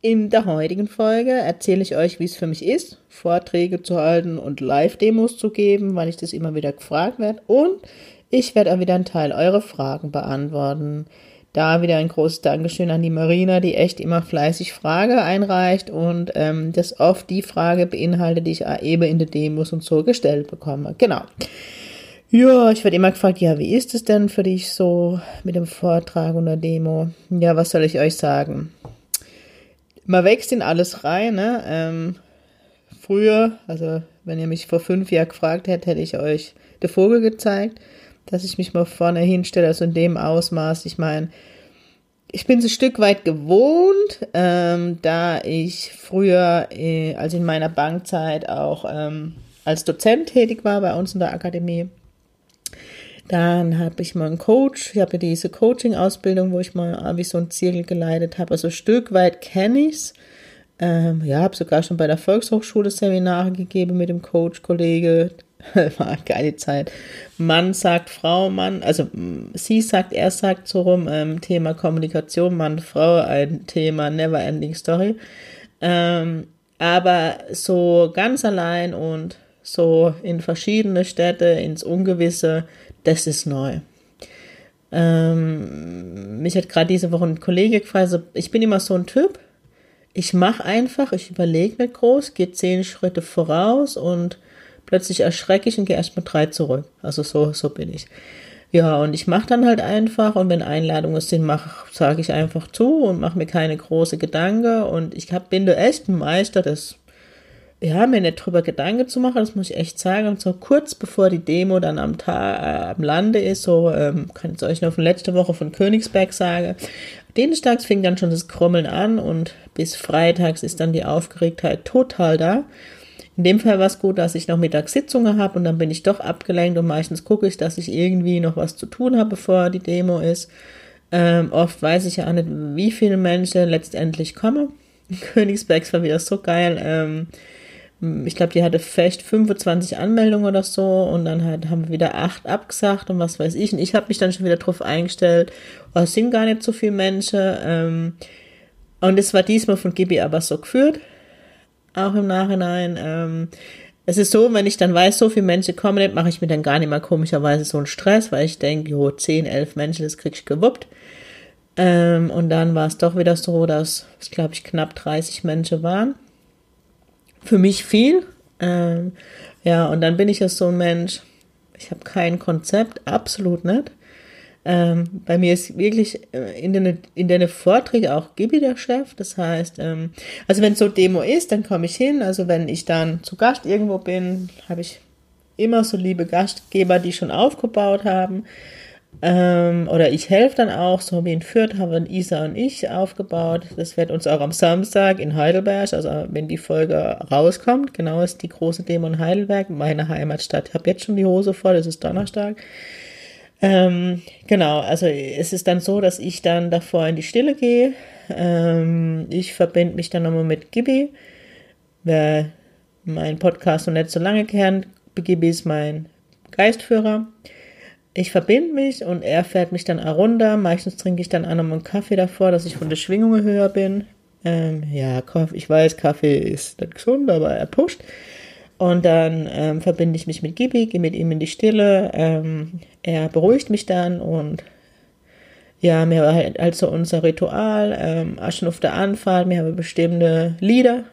In der heutigen Folge erzähle ich euch, wie es für mich ist, Vorträge zu halten und Live-Demos zu geben, weil ich das immer wieder gefragt werde. Und ich werde auch wieder einen Teil eurer Fragen beantworten. Da wieder ein großes Dankeschön an die Marina, die echt immer fleißig Frage einreicht und ähm, das oft die Frage beinhaltet, die ich eben in den Demos und so gestellt bekomme. Genau. Ja, ich werde immer gefragt, ja, wie ist es denn für dich so mit dem Vortrag und der Demo? Ja, was soll ich euch sagen? Man wächst in alles rein. Ne? Ähm, früher, also wenn ihr mich vor fünf Jahren gefragt hättet, hätte ich euch den Vogel gezeigt, dass ich mich mal vorne hinstelle, also in dem Ausmaß. Ich meine, ich bin es ein Stück weit gewohnt, ähm, da ich früher, äh, also in meiner Bankzeit, auch ähm, als Dozent tätig war bei uns in der Akademie. Dann habe ich mal einen Coach. Ich habe ja diese Coaching-Ausbildung, wo ich mal wie so ein Zirkel geleitet habe. Also ein Stück weit kenne ich's. Ähm, ja, habe sogar schon bei der Volkshochschule Seminare gegeben mit dem Coach-Kollege. War eine geile Zeit. Mann sagt Frau, Mann, also sie sagt, er sagt so rum, ähm, Thema Kommunikation, Mann, Frau, ein Thema Never Ending Story. Ähm, aber so ganz allein und so in verschiedene Städte, ins Ungewisse, das ist neu. Ähm, mich hat gerade diese Woche ein Kollege gefragt, ich bin immer so ein Typ, ich mache einfach, ich überlege nicht groß, gehe zehn Schritte voraus und plötzlich erschrecke ich und gehe erstmal drei zurück. Also so, so bin ich. Ja, und ich mache dann halt einfach und wenn Einladungen sind, sage ich einfach zu und mache mir keine große Gedanken und ich hab, bin da echt ein Meister des ja, mir nicht drüber Gedanken zu machen, das muss ich echt sagen. Und so kurz bevor die Demo dann am Tag, äh, am Lande ist, so, ähm, kann ich euch noch von letzter Woche von Königsberg sagen. Dienstags fing dann schon das Krummeln an und bis freitags ist dann die Aufgeregtheit total da. In dem Fall war es gut, dass ich noch Mittagssitzungen habe und dann bin ich doch abgelenkt und meistens gucke ich, dass ich irgendwie noch was zu tun habe, bevor die Demo ist. Ähm, oft weiß ich ja auch nicht, wie viele Menschen letztendlich kommen. Königsberg war wieder so geil. Ähm, ich glaube, die hatte vielleicht 25 Anmeldungen oder so und dann halt haben wir wieder acht abgesagt und was weiß ich. Und ich habe mich dann schon wieder drauf eingestellt, oh, es sind gar nicht so viele Menschen. Ähm, und es war diesmal von Gibi aber so geführt, auch im Nachhinein. Ähm, es ist so, wenn ich dann weiß, so viele Menschen kommen, mache ich mir dann gar nicht mehr komischerweise so einen Stress, weil ich denke, jo, 10, 11 Menschen, das krieg ich gewuppt. Ähm, und dann war es doch wieder so, dass es, glaube ich, knapp 30 Menschen waren für mich viel. Ähm, ja, und dann bin ich ja so ein Mensch, ich habe kein Konzept, absolut nicht. Ähm, bei mir ist wirklich äh, in den, in den Vorträgen auch Chef. Das heißt, ähm, also wenn so Demo ist, dann komme ich hin. Also wenn ich dann zu Gast irgendwo bin, habe ich immer so liebe Gastgeber, die schon aufgebaut haben. Ähm, oder ich helfe dann auch, so wie in Fürth haben Isa und ich aufgebaut. Das wird uns auch am Samstag in Heidelberg, also wenn die Folge rauskommt, genau ist die große Demo in Heidelberg, meine Heimatstadt. Ich habe jetzt schon die Hose voll, es ist Donnerstag. Ähm, genau, also es ist dann so, dass ich dann davor in die Stille gehe. Ähm, ich verbinde mich dann nochmal mit Gibi. Wer meinen Podcast noch nicht so lange kennt, Gibi ist mein Geistführer ich verbinde mich und er fährt mich dann runter. Meistens trinke ich dann auch nochmal einen Kaffee davor, dass ich von der Schwingung höher bin. Ähm, ja, ich weiß, Kaffee ist nicht gesund, aber er pusht. Und dann ähm, verbinde ich mich mit Gibi, gehe mit ihm in die Stille. Ähm, er beruhigt mich dann und ja, mir war halt also unser Ritual, ähm, Aschen auf der Anfahrt. Wir haben bestimmte Lieder,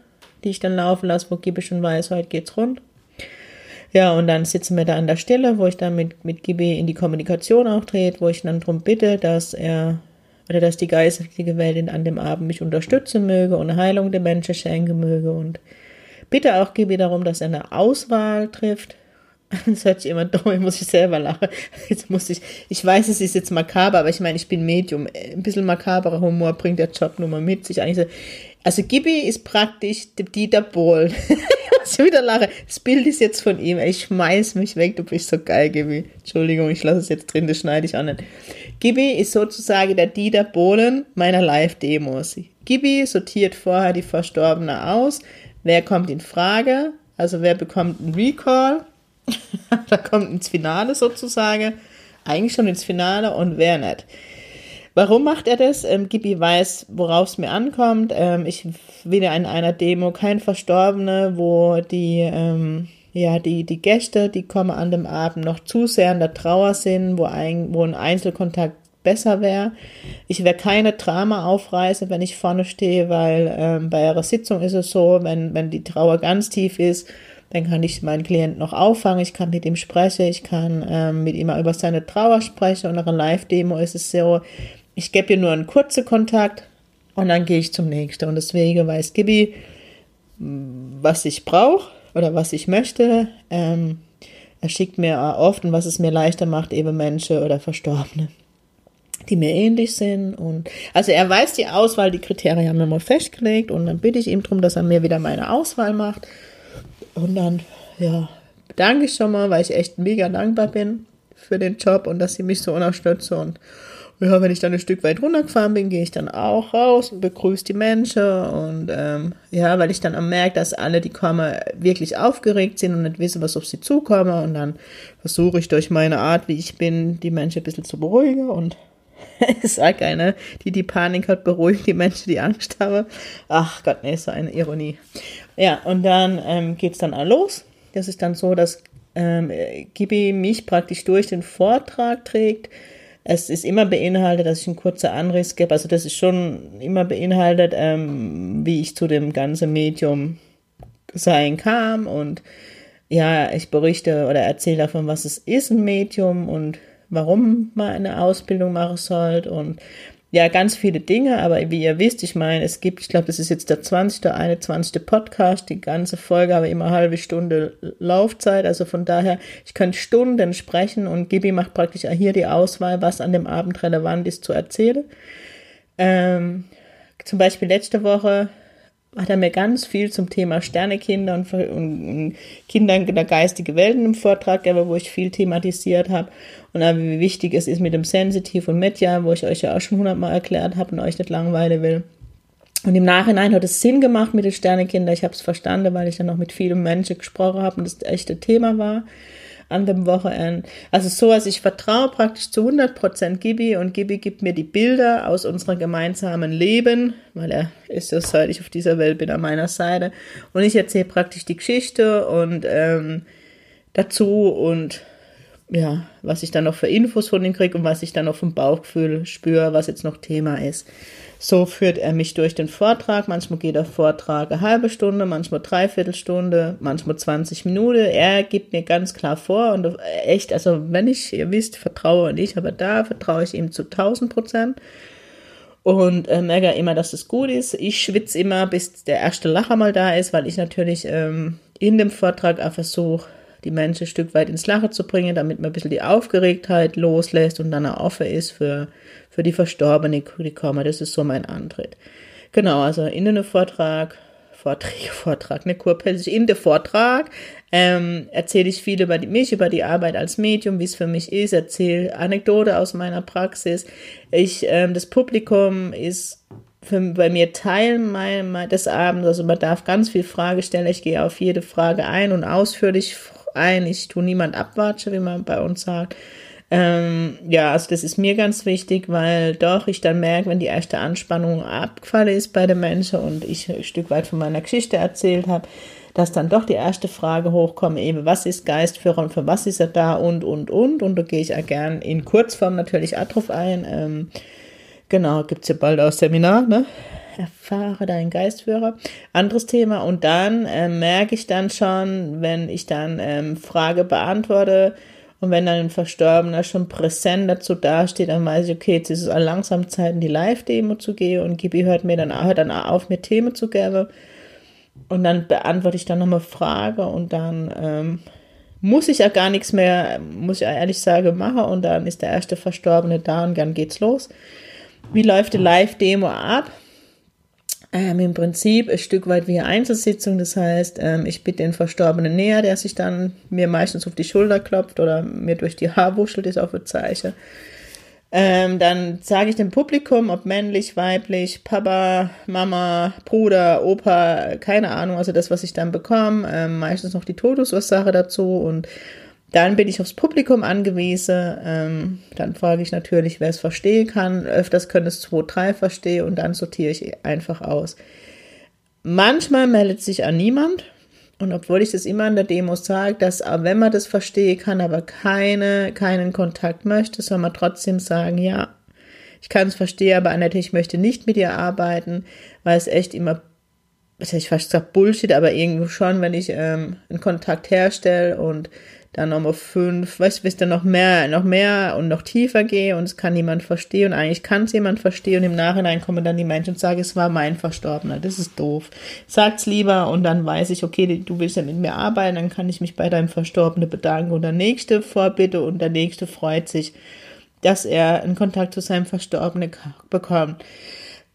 die ich dann laufen lasse, wo Gibi schon weiß, heute geht's rund. Ja, und dann sitzen wir da an der Stelle, wo ich dann mit, mit Gibi in die Kommunikation auch trete, wo ich dann darum bitte, dass er oder dass die geistige Welt an dem Abend mich unterstützen möge und Heilung der Menschen schenken möge und bitte auch Gibi darum, dass er eine Auswahl trifft Das hört sich immer dumm, muss ich selber lachen. Jetzt muss ich, ich weiß, es ist jetzt makaber, aber ich meine, ich bin Medium. Ein bisschen makaberer Humor bringt der Job nur mal mit sich. Eigentlich so, also Gibi ist praktisch Dieter Bohlen. ich wieder lache. Das Bild ist jetzt von ihm. Ich schmeiß mich weg, du bist so geil, Gibi. Entschuldigung, ich lasse es jetzt drin, das schneide ich an. nicht. Gibi ist sozusagen der Dieter Bohlen meiner Live-Demos. Gibi sortiert vorher die Verstorbene aus. Wer kommt in Frage? Also wer bekommt einen Recall? da kommt ins Finale sozusagen. Eigentlich schon ins Finale und wer nicht. Warum macht er das? Ähm, Gibi weiß, worauf es mir ankommt. Ähm, ich will ja in einer Demo kein Verstorbene, wo die, ähm, ja, die, die Gäste, die kommen an dem Abend noch zu sehr in der Trauer sind, wo ein, wo ein Einzelkontakt besser wäre. Ich werde keine Drama aufreißen, wenn ich vorne stehe, weil ähm, bei ihrer Sitzung ist es so, wenn, wenn die Trauer ganz tief ist, dann kann ich meinen Klienten noch auffangen, ich kann mit ihm sprechen, ich kann ähm, mit ihm über seine Trauer sprechen und nach einer Live-Demo ist es so, ich gebe ihr nur einen kurzen Kontakt und dann gehe ich zum nächsten. Und deswegen weiß Gibi, was ich brauche oder was ich möchte. Ähm, er schickt mir oft und was es mir leichter macht, eben Menschen oder Verstorbene, die mir ähnlich sind. Und also er weiß die Auswahl, die Kriterien haben wir mal festgelegt und dann bitte ich ihm darum, dass er mir wieder meine Auswahl macht. Und dann, ja, bedanke ich schon mal, weil ich echt mega dankbar bin für den Job und dass sie mich so unterstützen und ja, wenn ich dann ein Stück weit runtergefahren bin, gehe ich dann auch raus und begrüße die Menschen und ähm, ja, weil ich dann merke, dass alle, die kommen, wirklich aufgeregt sind und nicht wissen, was auf sie zukomme und dann versuche ich durch meine Art, wie ich bin, die Menschen ein bisschen zu beruhigen und es sagt einer, die die Panik hat, beruhigt die Menschen, die Angst haben. Ach Gott, nee, so eine Ironie. Ja, und dann ähm, es dann auch los. Das ist dann so, dass ähm, Gibi mich praktisch durch den Vortrag trägt, es ist immer beinhaltet, dass ich einen kurzen Anriss gebe. Also das ist schon immer beinhaltet, ähm, wie ich zu dem ganzen Medium sein kam und ja, ich berichte oder erzähle davon, was es ist, ein Medium und warum man eine Ausbildung machen sollte und ja, ganz viele Dinge, aber wie ihr wisst, ich meine, es gibt, ich glaube, das ist jetzt der 20., 21. Podcast, die ganze Folge aber immer eine halbe Stunde Laufzeit, also von daher, ich könnte Stunden sprechen und Gibi macht praktisch hier die Auswahl, was an dem Abend relevant ist zu erzählen. Ähm, zum Beispiel letzte Woche hat er mir ganz viel zum Thema Sternekinder und, und in der geistigen Welt im Vortrag gegeben, wo ich viel thematisiert habe und wie wichtig es ist mit dem Sensitiv und Medja, wo ich euch ja auch schon hundertmal erklärt habe und euch nicht langweilen will. Und im Nachhinein hat es Sinn gemacht mit den Sternekindern. Ich habe es verstanden, weil ich dann noch mit vielen Menschen gesprochen habe und das echt ein Thema war an dem Wochenende. Also so, als ich vertraue praktisch zu 100% Gibi und Gibi gibt mir die Bilder aus unserem gemeinsamen Leben, weil er ist ja, seit ich auf dieser Welt bin, an meiner Seite. Und ich erzähle praktisch die Geschichte und ähm, dazu und ja, was ich dann noch für Infos von ihm kriege und was ich dann noch vom Bauchgefühl spüre, was jetzt noch Thema ist. So führt er mich durch den Vortrag. Manchmal geht der Vortrag eine halbe Stunde, manchmal dreiviertel Stunde, manchmal 20 Minuten. Er gibt mir ganz klar vor und echt, also wenn ich, ihr wisst, vertraue und ich, aber da vertraue ich ihm zu 1000 Prozent und äh, merke immer, dass es gut ist. Ich schwitze immer, bis der erste Lacher mal da ist, weil ich natürlich ähm, in dem Vortrag auch versuche, die Menschen ein Stück weit ins Lachen zu bringen, damit man ein bisschen die Aufgeregtheit loslässt und dann auch offen ist für, für die Verstorbenen, die kommen. Das ist so mein Antritt. Genau, also in den Vortrag, Vorträge, Vortrag, ne, kurpelzig, in den Vortrag ähm, erzähle ich viel über die, mich, über die Arbeit als Medium, wie es für mich ist, erzähle Anekdote aus meiner Praxis. Ich, ähm, das Publikum ist für, bei mir Teil mein, mein, des Abends, also man darf ganz viel Frage stellen. Ich gehe auf jede Frage ein und ausführlich ein. Ich tue niemand abwatschen, wie man bei uns sagt. Ähm, ja, also das ist mir ganz wichtig, weil doch ich dann merke, wenn die erste Anspannung abgefallen ist bei den Menschen und ich ein Stück weit von meiner Geschichte erzählt habe, dass dann doch die erste Frage hochkommt, eben, was ist Geistführer und für was ist er da und, und, und. Und da gehe ich auch gern in Kurzform natürlich auch drauf ein. Ähm, genau, gibt's ja bald auch Seminar, ne? Erfahre deinen Geistführer. Anderes Thema. Und dann äh, merke ich dann schon, wenn ich dann ähm, Frage beantworte und wenn dann ein Verstorbener schon präsent dazu dasteht, dann weiß ich, okay, jetzt ist es langsam Zeit, in die Live-Demo zu gehen und Gibi hört mir dann, hört dann auf, mir Themen zu geben. Und dann beantworte ich dann nochmal Frage und dann ähm, muss ich ja gar nichts mehr, muss ich ehrlich sagen, machen und dann ist der erste Verstorbene da und dann geht's los. Wie läuft die Live-Demo ab? Ähm, Im Prinzip ein Stück weit wie eine Einzelsitzung, das heißt, ähm, ich bitte den Verstorbenen näher, der sich dann mir meistens auf die Schulter klopft oder mir durch die Haare wuschelt, ist auch ein Zeichen. Ähm, dann sage ich dem Publikum, ob männlich, weiblich, Papa, Mama, Bruder, Opa, keine Ahnung, also das, was ich dann bekomme, ähm, meistens noch die Todesursache dazu und dann bin ich aufs Publikum angewiesen. Ähm, dann frage ich natürlich, wer es verstehen kann. Öfters können es zwei, drei verstehen und dann sortiere ich einfach aus. Manchmal meldet sich an niemand. Und obwohl ich das immer in der Demo sage, dass wenn man das verstehen kann, aber keine, keinen Kontakt möchte, soll man trotzdem sagen, ja, ich kann es verstehen, aber Annette, ich möchte nicht mit dir arbeiten, weil es echt immer, ich fast gesagt, Bullshit, aber irgendwo schon, wenn ich ähm, einen Kontakt herstelle und dann nochmal fünf, weißt du, bis dann noch mehr, noch mehr und noch tiefer gehe und es kann niemand verstehen und eigentlich kann es jemand verstehen und im Nachhinein kommen dann die Menschen und sagen, es war mein Verstorbener, das ist doof. Sag's lieber und dann weiß ich, okay, du willst ja mit mir arbeiten, dann kann ich mich bei deinem Verstorbenen bedanken und der nächste vorbitte und der nächste freut sich, dass er einen Kontakt zu seinem Verstorbenen bekommt.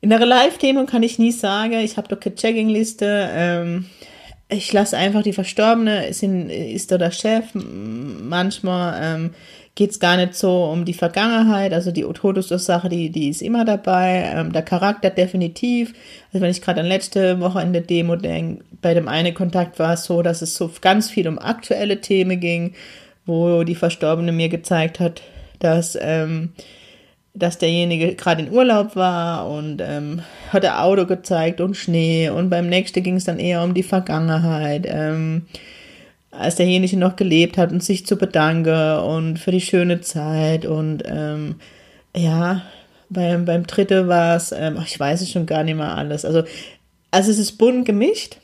In der Live-Demo kann ich nie sagen, ich habe doch keine Checking-Liste, ähm, ich lasse einfach die Verstorbene, ist, ist da der Chef. Manchmal ähm, geht es gar nicht so um die Vergangenheit, also die Todesursache, die, die ist immer dabei. Ähm, der Charakter definitiv. Also wenn ich gerade an letzte Woche in der Demo denke, bei dem einen Kontakt war es so, dass es so ganz viel um aktuelle Themen ging, wo die Verstorbene mir gezeigt hat, dass ähm, dass derjenige gerade in Urlaub war und ähm, hat er Auto gezeigt und Schnee und beim nächsten ging es dann eher um die Vergangenheit, ähm, als derjenige noch gelebt hat und sich zu bedanken und für die schöne Zeit und ähm, ja, beim, beim dritten war es, ähm, ich weiß es schon gar nicht mehr alles, also, also es ist bunt gemischt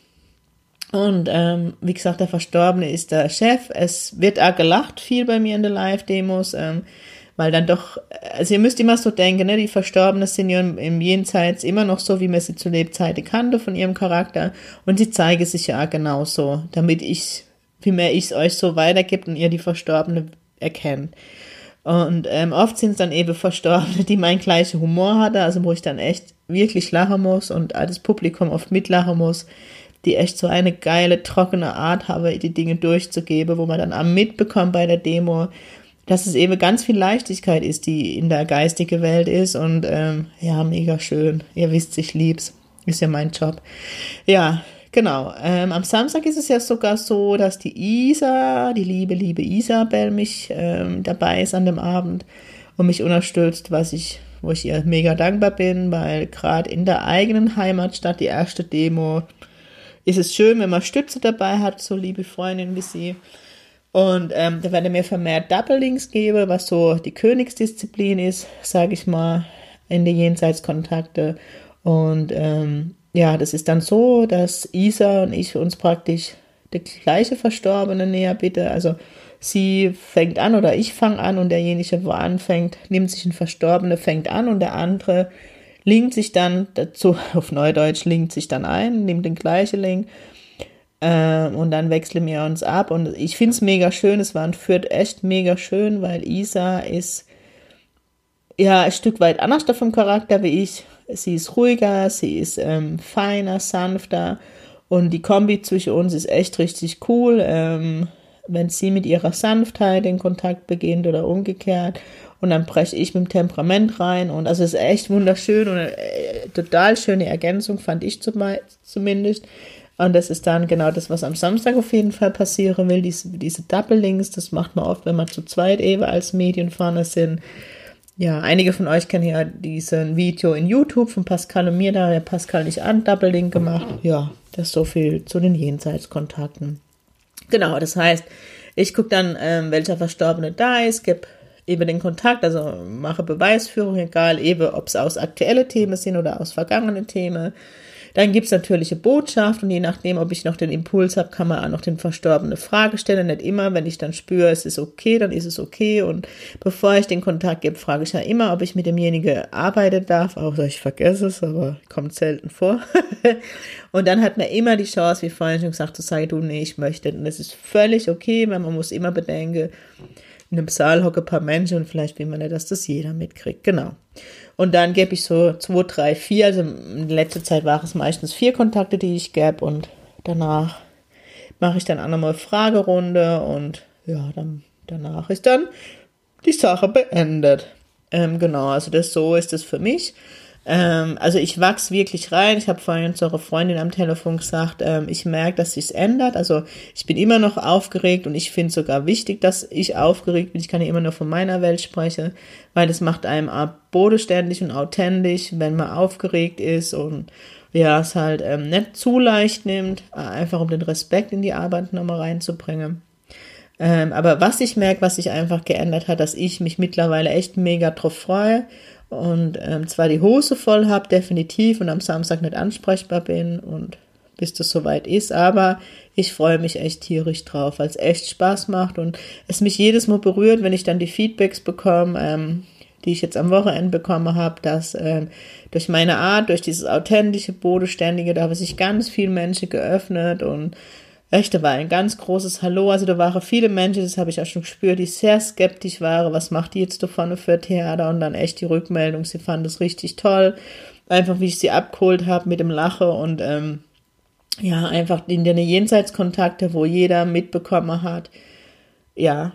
und ähm, wie gesagt, der Verstorbene ist der Chef, es wird auch gelacht viel bei mir in den Live-Demos, ähm, weil dann doch, also ihr müsst immer so denken, ne, die Verstorbenen sind ja im Jenseits immer noch so, wie man sie zu Lebzeiten kannte von ihrem Charakter und sie zeigen sich ja genauso, damit ich, wie mehr ich es euch so weitergibt und ihr die Verstorbene erkennt. Und ähm, oft sind es dann eben Verstorbene, die meinen gleichen Humor hatte, also wo ich dann echt wirklich lachen muss und das Publikum oft mitlachen muss, die echt so eine geile, trockene Art haben, die Dinge durchzugeben, wo man dann am mitbekommt bei der Demo, dass es eben ganz viel Leichtigkeit ist, die in der geistigen Welt ist und ähm, ja, mega schön. Ihr wisst, ich lieb's. Ist ja mein Job. Ja, genau. Ähm, am Samstag ist es ja sogar so, dass die Isa, die liebe, liebe Isabel, mich ähm, dabei ist an dem Abend und mich unterstützt, was ich, wo ich ihr mega dankbar bin, weil gerade in der eigenen Heimatstadt die erste Demo ist es schön, wenn man Stütze dabei hat, so liebe Freundin wie sie. Und ähm, da werde mir vermehrt Double Links geben, was so die Königsdisziplin ist, sage ich mal, in die Jenseitskontakte. Und ähm, ja, das ist dann so, dass Isa und ich uns praktisch der gleiche Verstorbene näher bitte. Also sie fängt an oder ich fange an und derjenige, wo anfängt, nimmt sich ein Verstorbene, fängt an und der andere linkt sich dann dazu, auf Neudeutsch linkt sich dann ein, nimmt den gleichen Link äh, und dann wechseln wir uns ab. Und ich finde es mega schön. Es war in Fürth echt mega schön, weil Isa ist ja ein Stück weit anders vom Charakter wie ich. Sie ist ruhiger, sie ist ähm, feiner, sanfter. Und die Kombi zwischen uns ist echt richtig cool. Ähm, wenn sie mit ihrer Sanftheit den Kontakt beginnt oder umgekehrt. Und dann breche ich mit dem Temperament rein. Und also es ist echt wunderschön und eine äh, total schöne Ergänzung, fand ich zumindest. Und das ist dann genau das, was am Samstag auf jeden Fall passieren will. Diese, diese Double Links, das macht man oft, wenn man zu zweit eben als Medienfahner sind. Ja, einige von euch kennen ja diesen Video in YouTube von Pascal und mir, da hat Pascal nicht an Double Link gemacht. Ja, das ist so viel zu den Jenseitskontakten. Genau, das heißt, ich gucke dann, ähm, welcher Verstorbene da ist, gebe eben den Kontakt, also mache Beweisführung, egal eben, ob es aus aktuellen Themen sind oder aus vergangenen Themen Dann gibt es natürlich eine Botschaft und je nachdem, ob ich noch den Impuls habe, kann man auch noch den Verstorbenen Frage stellen. Nicht immer, wenn ich dann spüre, es ist okay, dann ist es okay. Und bevor ich den Kontakt gebe, frage ich ja immer, ob ich mit demjenigen arbeiten darf. Auch ich vergesse es, aber kommt selten vor. und dann hat man immer die Chance, wie vorhin schon gesagt, zu sagen, du, nee, ich möchte. Und das ist völlig okay, weil man muss immer bedenken, in einem Saal hocken ein paar Menschen und vielleicht will man nicht, dass das jeder mitkriegt. Genau. Und dann gebe ich so zwei, drei, vier, also in letzter Zeit waren es meistens vier Kontakte, die ich gebe und danach mache ich dann auch nochmal Fragerunde und ja, dann danach ist dann die Sache beendet. Ähm, genau, also das so ist es für mich. Ähm, also ich wachse wirklich rein. Ich habe vorhin zu eurer Freundin am Telefon gesagt, ähm, ich merke, dass sich's ändert. Also ich bin immer noch aufgeregt und ich finde sogar wichtig, dass ich aufgeregt bin. Ich kann ja immer nur von meiner Welt sprechen, weil das macht einem auch bodenständig und authentisch, wenn man aufgeregt ist und ja, es halt ähm, nicht zu leicht nimmt, einfach um den Respekt in die Arbeit nochmal reinzubringen. Ähm, aber was ich merke, was sich einfach geändert hat, dass ich mich mittlerweile echt mega drauf freue und ähm, zwar die Hose voll habe, definitiv, und am Samstag nicht ansprechbar bin und bis das soweit ist, aber ich freue mich echt tierisch drauf, weil es echt Spaß macht und es mich jedes Mal berührt, wenn ich dann die Feedbacks bekomme, ähm, die ich jetzt am Wochenende bekommen habe, dass ähm, durch meine Art, durch dieses authentische, bodenständige, da haben sich ganz viele Menschen geöffnet und Echt, da war ein ganz großes Hallo. Also da waren viele Menschen, das habe ich auch schon gespürt, die sehr skeptisch waren. Was macht die jetzt da vorne für Theater? Und dann echt die Rückmeldung, sie fand es richtig toll. Einfach wie ich sie abgeholt habe mit dem Lache und ähm, ja, einfach in den Jenseitskontakte, wo jeder mitbekommen hat. Ja,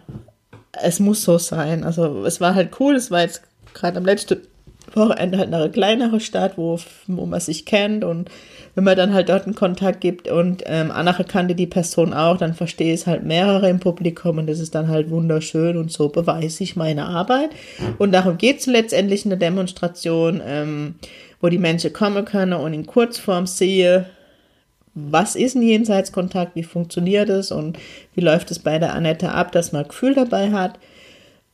es muss so sein. Also es war halt cool, es war jetzt gerade am letzten Wochenende halt eine kleinere Stadt, wo, wo man sich kennt und wenn man dann halt dort einen Kontakt gibt und ähm, Anna kannte die Person auch, dann verstehe es halt mehrere im Publikum und das ist dann halt wunderschön und so beweise ich meine Arbeit. Und darum geht es letztendlich in der Demonstration, ähm, wo die Menschen kommen können und in Kurzform sehe, was ist ein Jenseitskontakt, wie funktioniert es und wie läuft es bei der Annette ab, dass man Gefühl dabei hat.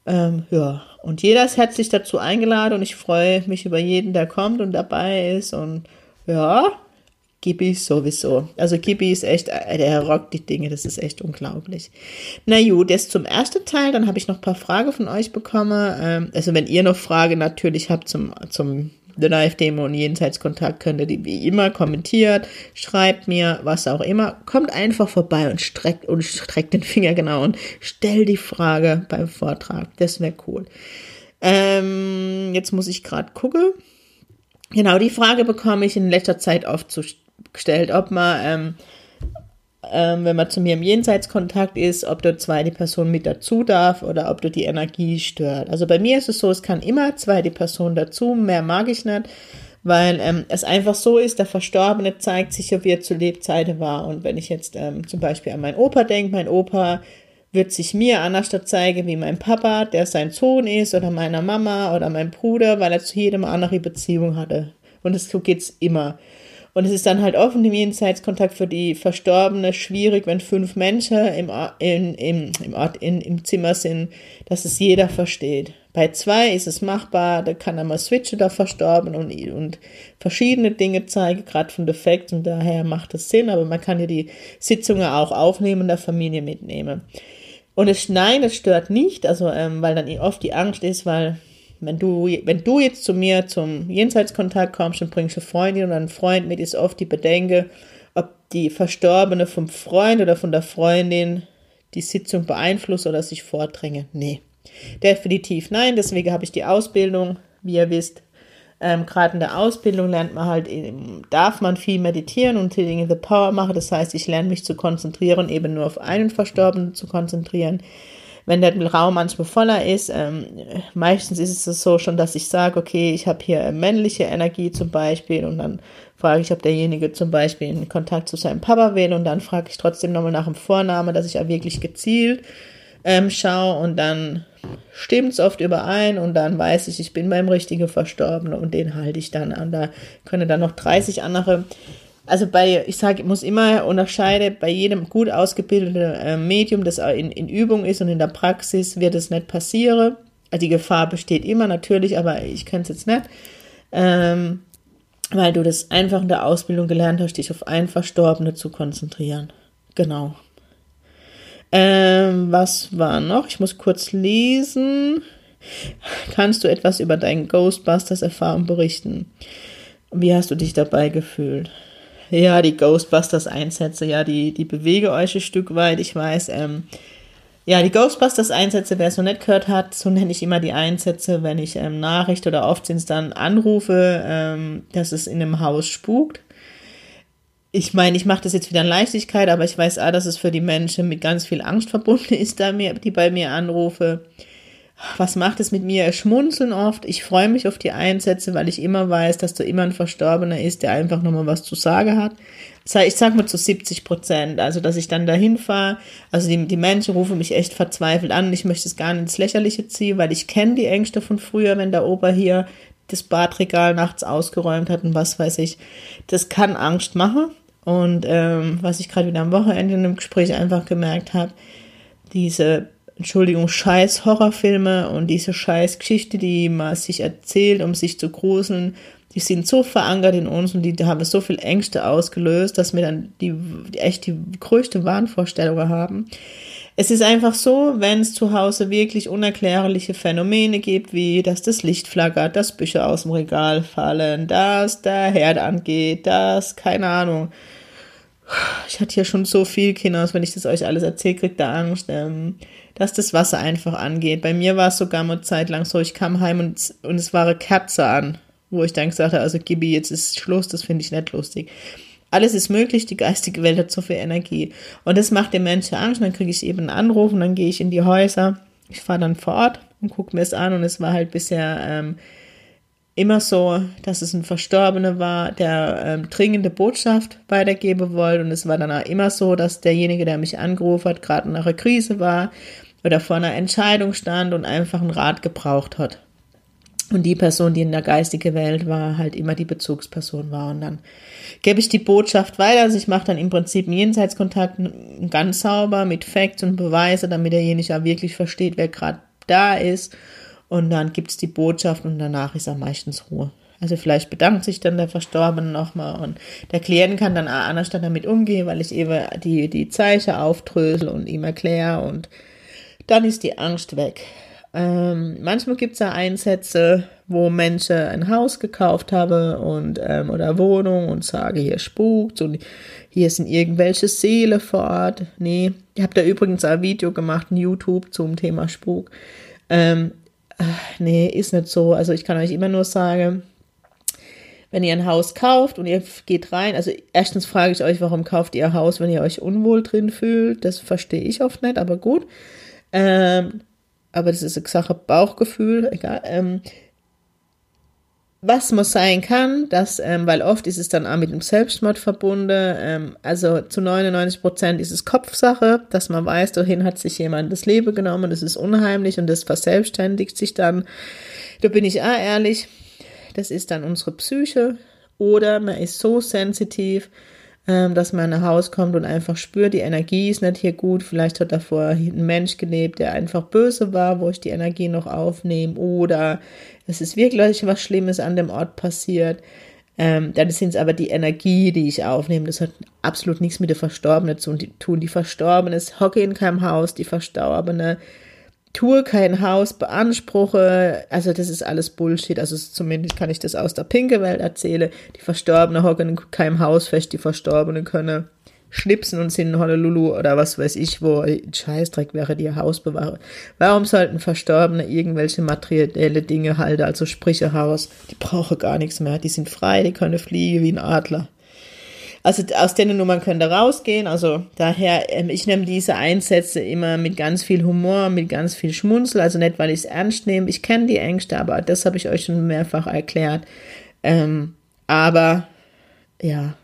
Ähm, ja, und jeder ist herzlich dazu eingeladen und ich freue mich über jeden, der kommt und dabei ist und ja, Gibi sowieso. Also Gibi ist echt, der rockt die Dinge, das ist echt unglaublich. Na gut, jetzt zum ersten Teil, dann habe ich noch ein paar Fragen von euch bekommen. Ähm, also wenn ihr noch Fragen natürlich habt zum, zum The Live Demo und Jenseitskontakt, könnt ihr die wie immer kommentiert, schreibt mir, was auch immer. Kommt einfach vorbei und streckt, und streckt den Finger genau und stellt die Frage beim Vortrag. Das wäre cool. Ähm, jetzt muss ich gerade gucken. Genau, die Frage bekomme ich in letzter Zeit oft zu gestellt, ob man, ähm, ähm, wenn man zu mir im Jenseitskontakt ist, ob dort zweite Person mit dazu darf oder ob dort die Energie stört. Also bei mir ist es so, es kann immer zweite Person dazu, mehr mag ich nicht, weil ähm, es einfach so ist, der Verstorbene zeigt sich, wie er zu Lebzeiten war. Und wenn ich jetzt ähm, zum Beispiel an meinen Opa denke, mein Opa wird sich mir anders zeigen wie mein Papa, der sein Sohn ist, oder meiner Mama oder mein Bruder, weil er zu jedem andere Beziehung hatte. Und so geht's immer. Und es ist dann halt offen im Jenseitskontakt für die Verstorbene schwierig, wenn fünf Menschen im, in, im, im, Ort, in, im Zimmer sind, dass es jeder versteht. Bei zwei ist es machbar, da kann er mal switchen, da verstorben und, und verschiedene Dinge zeigen, gerade von Defekt und daher macht es Sinn, aber man kann ja die Sitzungen auch aufnehmen, der Familie mitnehmen. Und es nein, es stört nicht, also ähm, weil dann oft die Angst ist, weil wenn du, wenn du jetzt zu mir zum Jenseitskontakt kommst und bringst eine Freundin oder einen Freund mit, ist oft die Bedenke, ob die Verstorbene vom Freund oder von der Freundin die Sitzung beeinflusst oder sich vordränge. Nee, definitiv nein. Deswegen habe ich die Ausbildung, wie ihr wisst, ähm, gerade in der Ausbildung lernt man halt, darf man viel meditieren und Healing the Power machen. Das heißt, ich lerne mich zu konzentrieren, eben nur auf einen Verstorbenen zu konzentrieren wenn der Raum manchmal voller ist, ähm, meistens ist es so schon, dass ich sage, okay, ich habe hier männliche Energie zum Beispiel und dann frage ich, ob derjenige zum Beispiel in Kontakt zu seinem Papa will und dann frage ich trotzdem nochmal nach dem Vornamen, dass ich auch wirklich gezielt ähm, schaue und dann stimmt es oft überein und dann weiß ich, ich bin beim richtigen Verstorbenen und den halte ich dann an. Da können dann noch 30 andere also bei, ich sage, ich muss immer unterscheiden, bei jedem gut ausgebildeten äh, Medium, das in, in Übung ist und in der Praxis, wird es nicht passieren. Also die Gefahr besteht immer natürlich, aber ich kann es jetzt nicht. Ähm, weil du das einfach in der Ausbildung gelernt hast, dich auf ein Verstorbene zu konzentrieren. Genau. Ähm, was war noch? Ich muss kurz lesen. Kannst du etwas über deine Ghostbusters-Erfahrung berichten? Wie hast du dich dabei gefühlt? Ja, die Ghostbusters-Einsätze, ja, die, die bewege euch ein Stück weit. Ich weiß, ähm, ja, die Ghostbusters-Einsätze, wer es noch nicht gehört hat, so nenne ich immer die Einsätze, wenn ich ähm, Nachricht oder oft sind es dann Anrufe, ähm, dass es in einem Haus spukt. Ich meine, ich mache das jetzt wieder in Leichtigkeit, aber ich weiß auch, dass es für die Menschen mit ganz viel Angst verbunden ist, da mir, die bei mir anrufe. Was macht es mit mir? Schmunzeln oft. Ich freue mich auf die Einsätze, weil ich immer weiß, dass da immer ein Verstorbener ist, der einfach nochmal was zu sagen hat ich sag mal zu 70 Prozent, also dass ich dann dahin fahre, also die, die Menschen rufen mich echt verzweifelt an, ich möchte es gar nicht ins Lächerliche ziehen, weil ich kenne die Ängste von früher, wenn der Opa hier das Badregal nachts ausgeräumt hat und was weiß ich. Das kann Angst machen und ähm, was ich gerade wieder am Wochenende in einem Gespräch einfach gemerkt habe, diese Entschuldigung, scheiß Horrorfilme und diese scheiß Geschichte, die man sich erzählt, um sich zu gruseln, die sind so verankert in uns und die, haben so viel Ängste ausgelöst, dass wir dann die, die echt die größte Wahnvorstellung haben. Es ist einfach so, wenn es zu Hause wirklich unerklärliche Phänomene gibt, wie dass das Licht flackert, dass Bücher aus dem Regal fallen, dass der Herd angeht, dass, keine Ahnung. Ich hatte hier schon so viel Kinder, wenn ich das euch alles erzähle, kriegt ihr Angst, ähm, dass das Wasser einfach angeht. Bei mir war es sogar mal Zeit lang so, ich kam heim und, und es war eine Kerze an wo ich dann gesagt habe, also Gibi, jetzt ist Schluss, das finde ich nicht lustig. Alles ist möglich, die geistige Welt hat so viel Energie. Und das macht den Menschen Angst. Dann kriege ich eben einen Anruf und dann gehe ich in die Häuser. Ich fahre dann vor Ort und gucke mir es an. Und es war halt bisher ähm, immer so, dass es ein Verstorbener war, der ähm, dringende Botschaft weitergeben wollte. Und es war dann auch immer so, dass derjenige, der mich angerufen hat, gerade nach einer Krise war oder vor einer Entscheidung stand und einfach einen Rat gebraucht hat. Und die Person, die in der geistigen Welt war, halt immer die Bezugsperson war. Und dann gebe ich die Botschaft weiter. Also ich mache dann im Prinzip einen Jenseitskontakt ganz sauber mit Facts und Beweise, damit derjenige auch wirklich versteht, wer gerade da ist. Und dann gibt es die Botschaft und danach ist er meistens Ruhe. Also vielleicht bedankt sich dann der Verstorbene nochmal und der Klient kann dann auch anders damit umgehen, weil ich eben die, die Zeichen auftrösel und ihm erkläre und dann ist die Angst weg. Ähm, manchmal gibt es ja Einsätze, wo Menschen ein Haus gekauft haben und ähm, oder Wohnung und sagen, hier spukt und hier sind irgendwelche Seele vor Ort. Nee, ich habe da übrigens ein Video gemacht in YouTube zum Thema Spuk. Ähm, äh, nee, ist nicht so. Also ich kann euch immer nur sagen, wenn ihr ein Haus kauft und ihr geht rein, also erstens frage ich euch, warum kauft ihr Haus, wenn ihr euch unwohl drin fühlt? Das verstehe ich oft nicht, aber gut. Ähm, aber das ist eine Sache Bauchgefühl, egal. Ähm, was muss sein kann, dass, ähm, weil oft ist es dann auch mit dem Selbstmord verbunden, ähm, also zu 99 Prozent ist es Kopfsache, dass man weiß, dahin hat sich jemand das Leben genommen, das ist unheimlich und das verselbstständigt sich dann. Da bin ich auch ehrlich, das ist dann unsere Psyche oder man ist so sensitiv, dass man nach Hause kommt und einfach spürt, die Energie ist nicht hier gut. Vielleicht hat davor ein Mensch gelebt, der einfach böse war, wo ich die Energie noch aufnehme. Oder es ist wirklich was Schlimmes an dem Ort passiert. Ähm, dann sind es aber die Energie, die ich aufnehme. Das hat absolut nichts mit der Verstorbenen zu tun. Die Verstorbene ist hocke in keinem Haus, die Verstorbene tue kein Haus, beanspruche, also das ist alles Bullshit, also zumindest kann ich das aus der pinke Welt erzählen, die Verstorbenen hocken in keinem Haus fest, die Verstorbenen können schnipsen und sind in Honolulu oder was weiß ich, wo. Scheißdreck wäre die Hausbewahrer. Warum sollten Verstorbene irgendwelche materielle Dinge halten, also sprich ein Haus, die brauchen gar nichts mehr, die sind frei, die können fliegen wie ein Adler. Also aus den Nummern könnt ihr rausgehen. Also daher, ähm, ich nehme diese Einsätze immer mit ganz viel Humor, mit ganz viel Schmunzel. Also nicht, weil ich es ernst nehme. Ich kenne die Ängste, aber das habe ich euch schon mehrfach erklärt. Ähm, aber ja,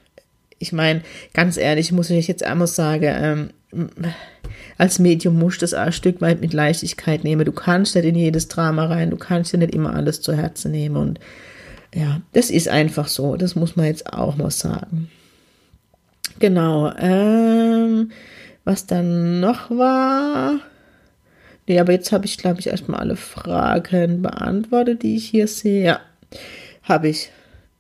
ich meine, ganz ehrlich, muss ich jetzt einmal sagen, ähm, als Medium musst du das ein Stück weit mit Leichtigkeit nehmen. Du kannst nicht in jedes Drama rein, du kannst dir nicht immer alles zu Herzen nehmen. Und ja, das ist einfach so. Das muss man jetzt auch mal sagen. Genau. Ähm, was dann noch war. Nee, aber jetzt habe ich, glaube ich, erstmal alle Fragen beantwortet, die ich hier sehe. Ja, habe ich.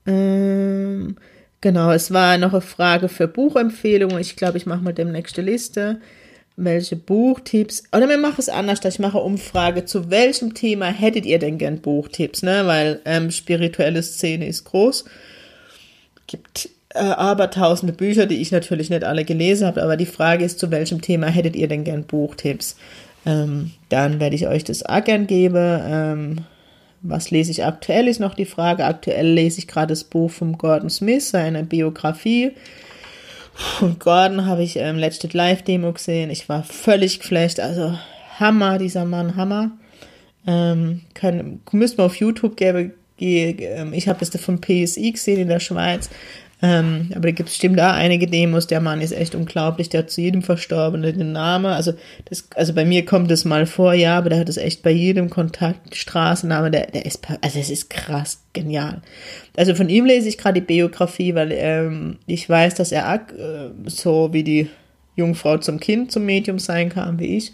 Ähm, genau, es war noch eine Frage für Buchempfehlungen. Ich glaube, ich mache mal demnächst eine Liste. Welche Buchtipps? Oder wir machen es anders, ich mache eine Umfrage. Zu welchem Thema hättet ihr denn gern Buchtipps? Ne? Weil ähm, spirituelle Szene ist groß. Gibt äh, aber tausende Bücher, die ich natürlich nicht alle gelesen habe. Aber die Frage ist, zu welchem Thema hättet ihr denn gern Buchtipps? Ähm, dann werde ich euch das auch gern geben. Ähm, was lese ich aktuell, ist noch die Frage. Aktuell lese ich gerade das Buch von Gordon Smith, seine Biografie. Und Gordon habe ich ähm, letzte Live-Demo gesehen. Ich war völlig geflasht. Also Hammer, dieser Mann, Hammer. Ähm, können, müsst man auf YouTube geben. Ähm, ich habe das von PSI gesehen in der Schweiz. Ähm, aber da gibt es bestimmt da einige Demos. Der Mann ist echt unglaublich. Der hat zu jedem Verstorbenen den Namen. Also, das, also bei mir kommt das mal vor, ja, aber der hat es echt bei jedem Kontakt, Straßenname, der, der ist, also es ist krass genial. Also von ihm lese ich gerade die Biografie, weil ähm, ich weiß, dass er äh, so wie die Jungfrau zum Kind zum Medium sein kann, wie ich.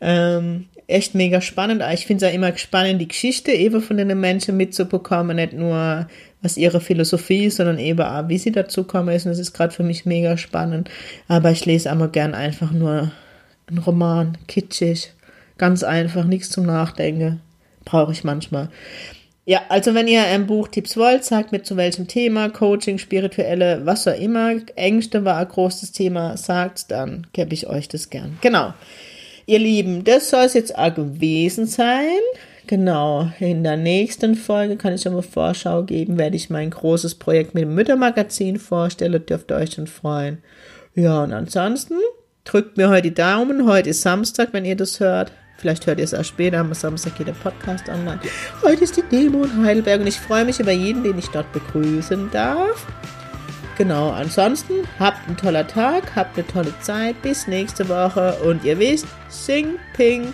Ähm, echt mega spannend. Ich finde es auch immer spannend, die Geschichte eben von den Menschen mitzubekommen, nicht nur was ihre Philosophie ist, sondern eben auch, wie sie dazu kommen ist. Und das ist gerade für mich mega spannend. Aber ich lese immer gern einfach nur einen Roman, kitschig, ganz einfach, nichts zum Nachdenken. Brauche ich manchmal. Ja, also wenn ihr ein Buchtipps wollt, sagt mir zu welchem Thema, Coaching, spirituelle, was auch immer, Ängste war ein großes Thema, sagt, dann gebe ich euch das gern. Genau. Ihr Lieben, das soll es jetzt auch gewesen sein. Genau, in der nächsten Folge kann ich schon mal Vorschau geben, werde ich mein großes Projekt mit dem Müttermagazin vorstellen, dürft ihr euch schon freuen. Ja, und ansonsten drückt mir heute die Daumen. Heute ist Samstag, wenn ihr das hört. Vielleicht hört ihr es auch später, am Samstag geht der Podcast online. Heute ist die Demo in Heidelberg und ich freue mich über jeden, den ich dort begrüßen darf. Genau, ansonsten habt einen toller Tag, habt eine tolle Zeit, bis nächste Woche und ihr wisst, sing ping